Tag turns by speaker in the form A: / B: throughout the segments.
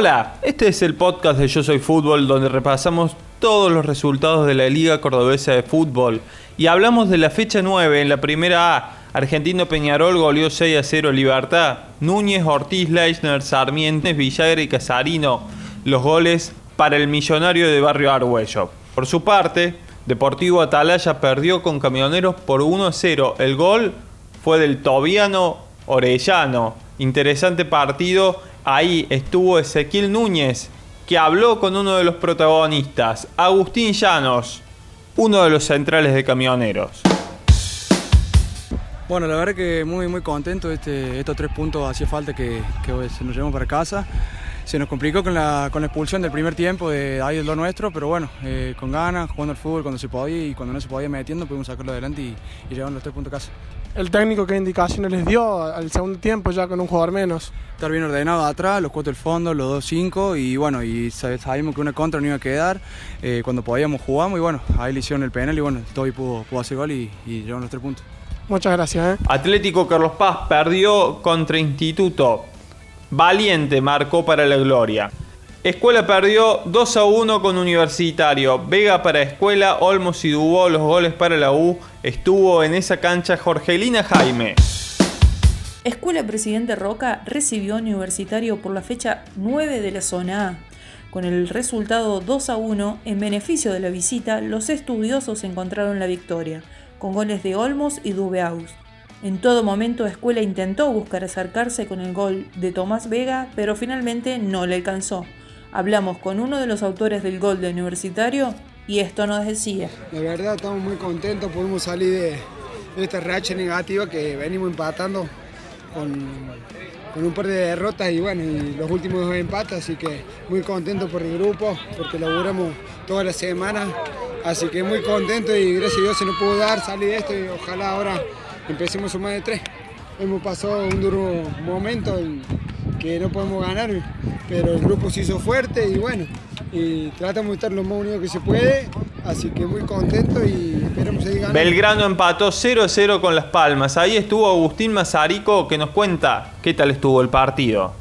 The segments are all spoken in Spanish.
A: Hola, este es el podcast de Yo Soy Fútbol donde repasamos todos los resultados de la Liga Cordobesa de Fútbol y hablamos de la fecha 9 en la primera A. Argentino Peñarol goleó 6 a 0 Libertad. Núñez, Ortiz, Leisner, Sarmientes, Villagra y Casarino. Los goles para el millonario de Barrio Argüello. Por su parte, Deportivo Atalaya perdió con Camioneros por 1 a 0. El gol fue del Tobiano Orellano. Interesante partido. Ahí estuvo Ezequiel Núñez, que habló con uno de los protagonistas, Agustín Llanos, uno de los centrales de Camioneros.
B: Bueno, la verdad que muy muy contento, este, estos tres puntos hacía falta que, que se nos llevemos para casa. Se nos complicó con la, con expulsión del primer tiempo de ahí de lo nuestro, pero bueno, eh, con ganas, jugando al fútbol cuando se podía y cuando no se podía metiendo, pudimos sacarlo adelante y, y los tres puntos a casa.
C: El técnico qué indicaciones les dio al segundo tiempo ya con un jugador menos.
B: Estar bien ordenado atrás, los cuatro del fondo, los dos cinco y bueno, y sabíamos que una contra no iba a quedar. Eh, cuando podíamos jugamos y bueno, ahí le hicieron el penal y bueno, Toby pudo, pudo hacer gol y, y llevaron los tres puntos.
C: Muchas gracias. ¿eh?
A: Atlético Carlos Paz perdió contra Instituto. Valiente marcó para la gloria. Escuela perdió 2 a 1 con Universitario. Vega para Escuela, Olmos y Dubó los goles para la U. Estuvo en esa cancha Jorgelina Jaime.
D: Escuela Presidente Roca recibió Universitario por la fecha 9 de la zona A. Con el resultado 2 a 1, en beneficio de la visita, los estudiosos encontraron la victoria, con goles de Olmos y Dubeaus. En todo momento Escuela intentó buscar acercarse con el gol de Tomás Vega, pero finalmente no le alcanzó. Hablamos con uno de los autores del gol de Universitario y esto nos decía.
E: La verdad estamos muy contentos, pudimos salir de, esta racha negativa que venimos empatando con, un par de derrotas y bueno, los últimos dos empates, así que muy contentos por el grupo, porque laburamos toda la semana, así que muy contento y gracias a Dios se nos pudo dar salir de esto y ojalá ahora empecemos sumar de tres. Hemos pasado un duro momento en que no podemos ganar, pero el grupo se hizo fuerte y bueno, y tratamos de estar lo más unidos que se puede, así que muy contento y esperamos seguir ganando.
A: Belgrano empató 0-0 con Las Palmas. Ahí estuvo Agustín Mazarico que nos cuenta qué tal estuvo el partido.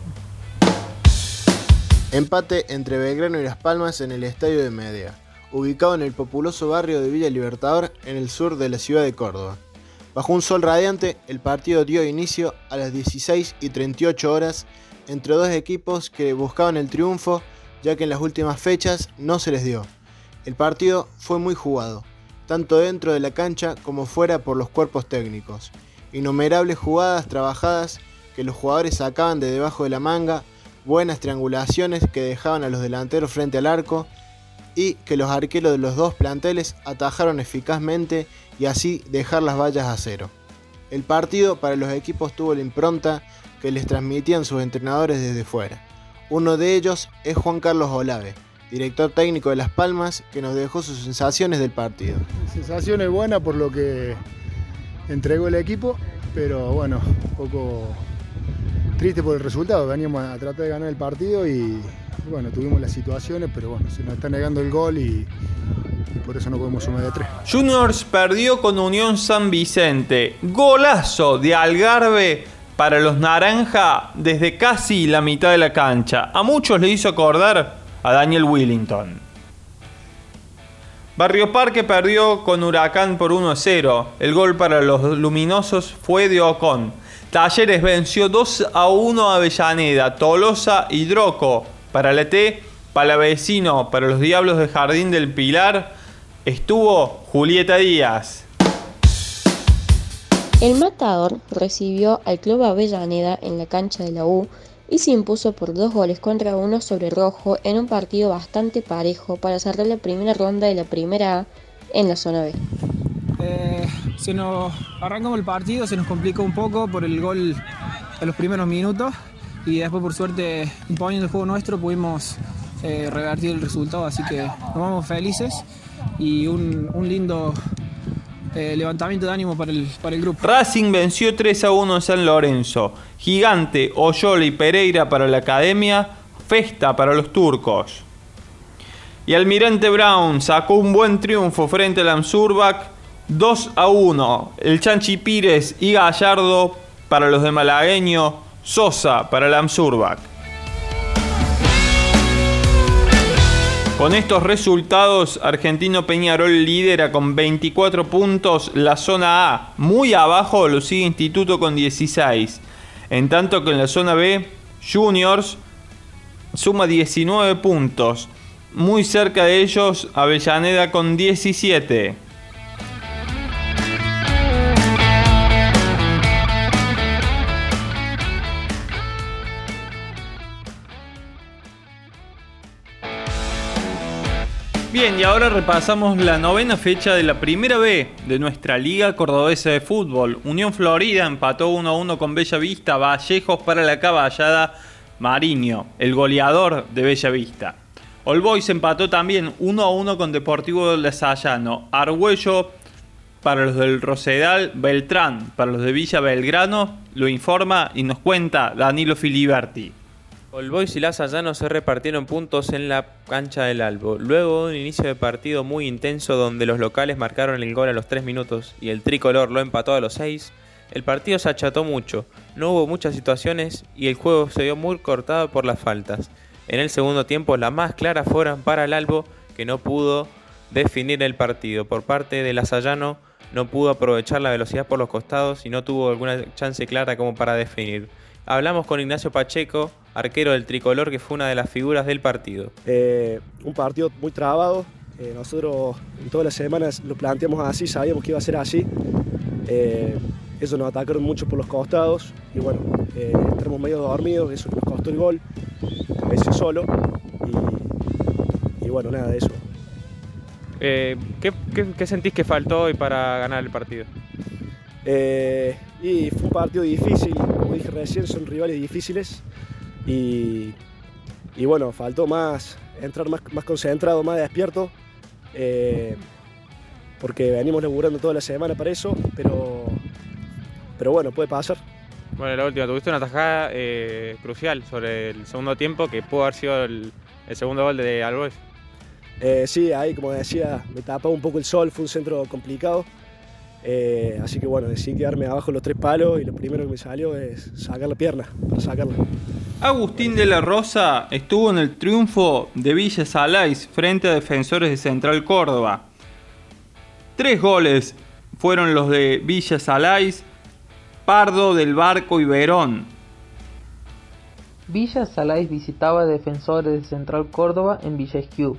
F: Empate entre Belgrano y Las Palmas en el Estadio de Media, ubicado en el populoso barrio de Villa Libertador en el sur de la ciudad de Córdoba. Bajo un sol radiante, el partido dio inicio a las 16 y 38 horas entre dos equipos que buscaban el triunfo ya que en las últimas fechas no se les dio. El partido fue muy jugado, tanto dentro de la cancha como fuera por los cuerpos técnicos. Innumerables jugadas trabajadas que los jugadores sacaban de debajo de la manga, buenas triangulaciones que dejaban a los delanteros frente al arco y que los arqueros de los dos planteles atajaron eficazmente y así dejar las vallas a cero. El partido para los equipos tuvo la impronta que les transmitían sus entrenadores desde fuera. Uno de ellos es Juan Carlos Olave, director técnico de Las Palmas, que nos dejó sus sensaciones del partido.
E: Sensaciones buenas por lo que entregó el equipo, pero bueno, un poco triste por el resultado. Veníamos a tratar de ganar el partido y bueno, tuvimos las situaciones, pero bueno, se nos está negando el gol y, y por eso no podemos sumar de tres.
A: Juniors perdió con Unión San Vicente. Golazo de Algarve para los naranja desde casi la mitad de la cancha. A muchos le hizo acordar a Daniel Willington. Barrio Parque perdió con Huracán por 1 a 0. El gol para los luminosos fue de Ocon. Talleres venció 2 a 1 a Avellaneda. Tolosa y Droco para la T. Palavecino para los Diablos de Jardín del Pilar. Estuvo Julieta Díaz.
G: El Matador recibió al Club Avellaneda en la cancha de la U y se impuso por dos goles contra uno sobre Rojo en un partido bastante parejo para cerrar la primera ronda de la primera A en la zona B.
H: Eh, se nos arrancamos el partido, se nos complicó un poco por el gol en los primeros minutos y después por suerte imponiendo el juego nuestro pudimos eh, revertir el resultado, así que nos vamos felices y un, un lindo eh, levantamiento de ánimo para el, grupo.
A: Racing venció 3 a 1 en San Lorenzo. Gigante, Oyola y Pereira para la Academia. Festa para los turcos. Y Almirante Brown sacó un buen triunfo frente al Amsurbac 2 a 1. El Chanchi Pires y Gallardo para los de Malagueño. Sosa para el Amsurbac. Con estos resultados, Argentino Peñarol lidera con 24 puntos la zona A. Muy abajo lo sigue Instituto con 16. En tanto que en la zona B, Juniors suma 19 puntos. Muy cerca de ellos, Avellaneda con 17. Ahora repasamos la novena fecha de la primera B de nuestra Liga Cordobesa de Fútbol. Unión Florida empató 1 1 con Bella Vista, Vallejos para la caballada Mariño, el goleador de Bella Vista. All Boys empató también 1 1 con Deportivo de Sayano, Argüello para los del Rosedal, Beltrán para los de Villa Belgrano, lo informa y nos cuenta Danilo Filiberti.
I: All Boys y Las no se repartieron puntos en la cancha del Albo. Luego de un inicio de partido muy intenso donde los locales marcaron el gol a los 3 minutos y el tricolor lo empató a los 6, el partido se acható mucho, no hubo muchas situaciones y el juego se vio muy cortado por las faltas. En el segundo tiempo las más claras fueron para el Albo que no pudo definir el partido. Por parte de Lasallano no pudo aprovechar la velocidad por los costados y no tuvo alguna chance clara como para definir. Hablamos con Ignacio Pacheco, arquero del tricolor, que fue una de las figuras del partido.
J: Eh, un partido muy trabado. Eh, nosotros en todas las semanas lo planteamos así, sabíamos que iba a ser así. Eh, eso nos atacaron mucho por los costados y bueno, entramos medio dormidos, eso nos costó el gol, a veces solo. Y, bueno, nada de eso.
I: ¿qué, qué, sentís que faltó hoy para ganar el partido?
J: y fue un partido difícil, como dije recién, son rivales difíciles. Y, bueno, faltó más, entrar más, más concentrado, más despierto, eh, porque venimos laburando toda la semana para eso, pero, pero bueno, puede pasar.
I: Bueno, la última, tuviste una tajada eh, crucial sobre el segundo tiempo que pudo haber sido el, segundo gol de Albois.
J: Eh, sí, ahí como decía, me tapaba un poco el sol, fue un centro complicado. Eh, así que bueno, decidí quedarme abajo los tres palos y lo primero que me salió es sacar la pierna, para sacarla.
A: Agustín de la Rosa estuvo en el triunfo de Villa Salais frente a defensores de Central Córdoba. Tres goles fueron los de Villa Salais, Pardo, Del Barco y Verón.
K: Villa Salais visitaba defensores de Central Córdoba en Villa Esquiú.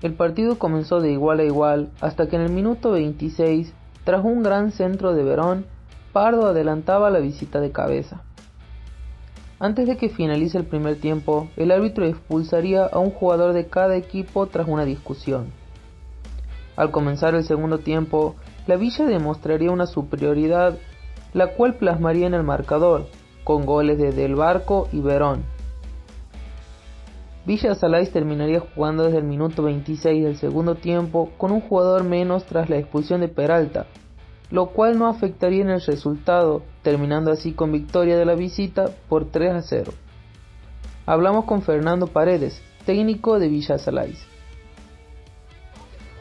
K: El partido comenzó de igual a igual hasta que en el minuto 26, tras un gran centro de Verón, Pardo adelantaba la visita de cabeza. Antes de que finalice el primer tiempo, el árbitro expulsaría a un jugador de cada equipo tras una discusión. Al comenzar el segundo tiempo, la Villa demostraría una superioridad, la cual plasmaría en el marcador, con goles de Del Barco y Verón. Villa Salais terminaría jugando desde el minuto 26 del segundo tiempo con un jugador menos tras la expulsión de Peralta, lo cual no afectaría en el resultado, terminando así con victoria de la visita por 3 a 0. Hablamos con Fernando Paredes, técnico de Villa Salais.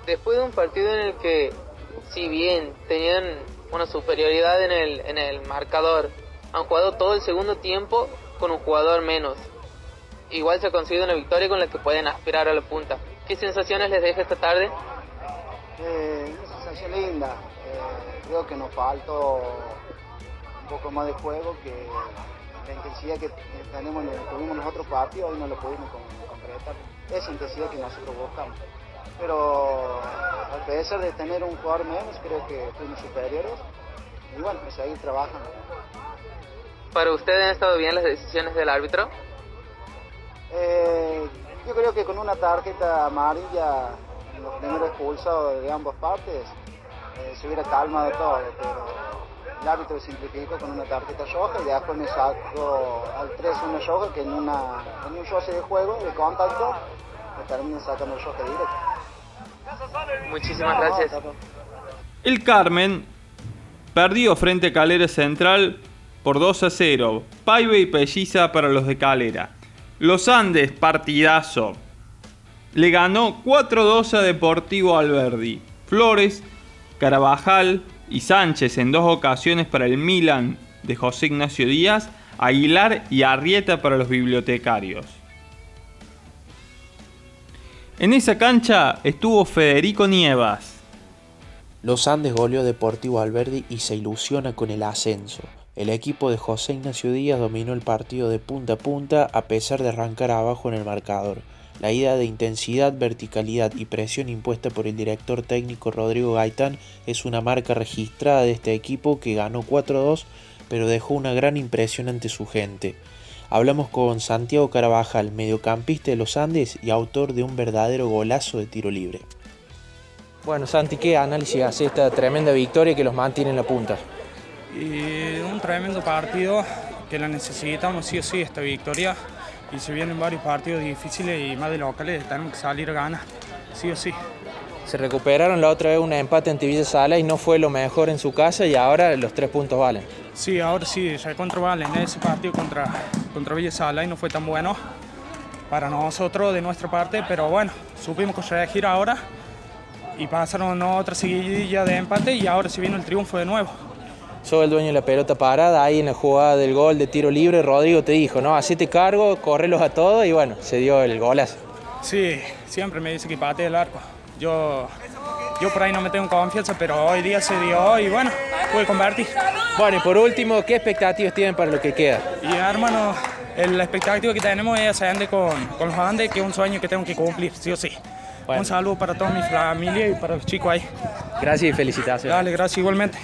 L: Después de un partido en el que, si bien tenían una superioridad en el, en el marcador, han jugado todo el segundo tiempo con un jugador menos igual se ha conseguido una victoria con la que pueden aspirar a la punta. ¿Qué sensaciones les deja esta tarde?
M: Eh, una sensación linda. Eh, creo que nos faltó poco más de juego que la intensidad que tenemos, tuvimos en los otros partidos, hoy no lo pudimos concretar. Esa intensidad que nosotros buscamos. Pero a pesar de tener un jugador menos, creo que fuimos superiores. Y bueno, pues seguir trabajando.
L: ¿Para ustedes han estado bien las decisiones del árbitro?
M: Eh, yo creo que con una tarjeta amarilla los primeros expulsados de ambas partes eh, se hubiera calmado todo, pero el árbitro simplificó con una tarjeta roja y después me sacó al 3 una roja que en, una, en un roce de juego, de contacto, me termina sacando el roja directo.
L: Muchísimas gracias.
A: El Carmen perdió frente a Calera Central por 2 a 0. Paive y Pelliza para los de Calera. Los Andes, partidazo. Le ganó 4-2 a Deportivo Alberdi. Flores, Carabajal y Sánchez en dos ocasiones para el Milan de José Ignacio Díaz, Aguilar y Arrieta para los bibliotecarios. En esa cancha estuvo Federico Nievas.
N: Los Andes goleó Deportivo Alberdi y se ilusiona con el ascenso. El equipo de José Ignacio Díaz dominó el partido de punta a punta a pesar de arrancar abajo en el marcador. La idea de intensidad, verticalidad y presión impuesta por el director técnico Rodrigo Gaitán es una marca registrada de este equipo que ganó 4-2 pero dejó una gran impresión ante su gente. Hablamos con Santiago Carabajal, mediocampista de los Andes y autor de un verdadero golazo de tiro libre.
O: Bueno, Santi, ¿qué análisis hace esta tremenda victoria que los mantiene en la punta?
P: Y un tremendo partido que la necesitamos sí o sí esta victoria y se vienen varios partidos difíciles y más de locales tenemos que salir a ganar sí o sí.
O: Se recuperaron la otra vez un empate ante Villa Sala y no fue lo mejor en su casa y ahora los tres puntos valen.
P: Sí, ahora sí, contra valen. Ese partido contra, contra Villa Sala y no fue tan bueno para nosotros de nuestra parte, pero bueno, supimos corregir ahora y pasaron otra seguidilla de empate y ahora sí vino el triunfo de nuevo.
O: Soy el dueño de la pelota parada, ahí en la jugada del gol de tiro libre, Rodrigo te dijo, no, hacete cargo, correlos a todos y bueno, se dio el golazo.
P: Sí, siempre me dice que patee el arco. Yo, yo por ahí no me tengo confianza, pero hoy día se dio y bueno, pude convertir.
O: Bueno, y por último, ¿qué expectativas tienen para lo que queda?
P: Y hermano, la expectativa que tenemos es ascender con, con los Andes, que es un sueño que tengo que cumplir, sí o sí. Un saludo para toda mi familia y para los chicos ahí.
O: Gracias y felicitaciones.
P: Dale, gracias igualmente.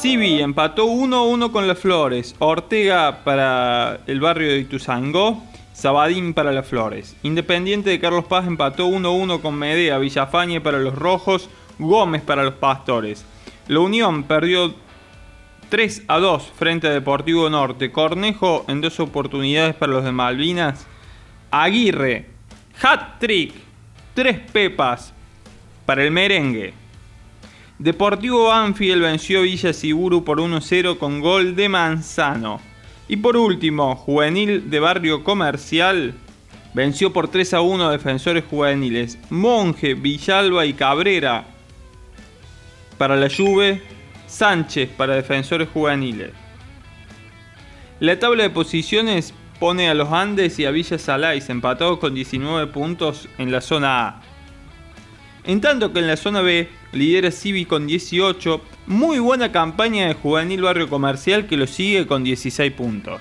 A: Civi empató 1-1 con las Flores. Ortega para el barrio de Ituzangó. Sabadín para las Flores. Independiente de Carlos Paz empató 1-1 con Medea. Villafañe para los Rojos. Gómez para los Pastores. La Unión perdió 3 2 frente a Deportivo Norte. Cornejo en dos oportunidades para los de Malvinas. Aguirre, hat trick, tres pepas para el merengue. Deportivo Banfield venció Villa Siburu por 1-0 con gol de Manzano. Y por último, Juvenil de Barrio Comercial venció por 3 a 1 a defensores juveniles. Monje, Villalba y Cabrera para la Juve, Sánchez para defensores juveniles. La tabla de posiciones pone a los Andes y a Villa Salais empatados con 19 puntos en la zona A. En tanto que en la zona B lidera Civi con 18, muy buena campaña de Juvenil Barrio Comercial que lo sigue con 16 puntos.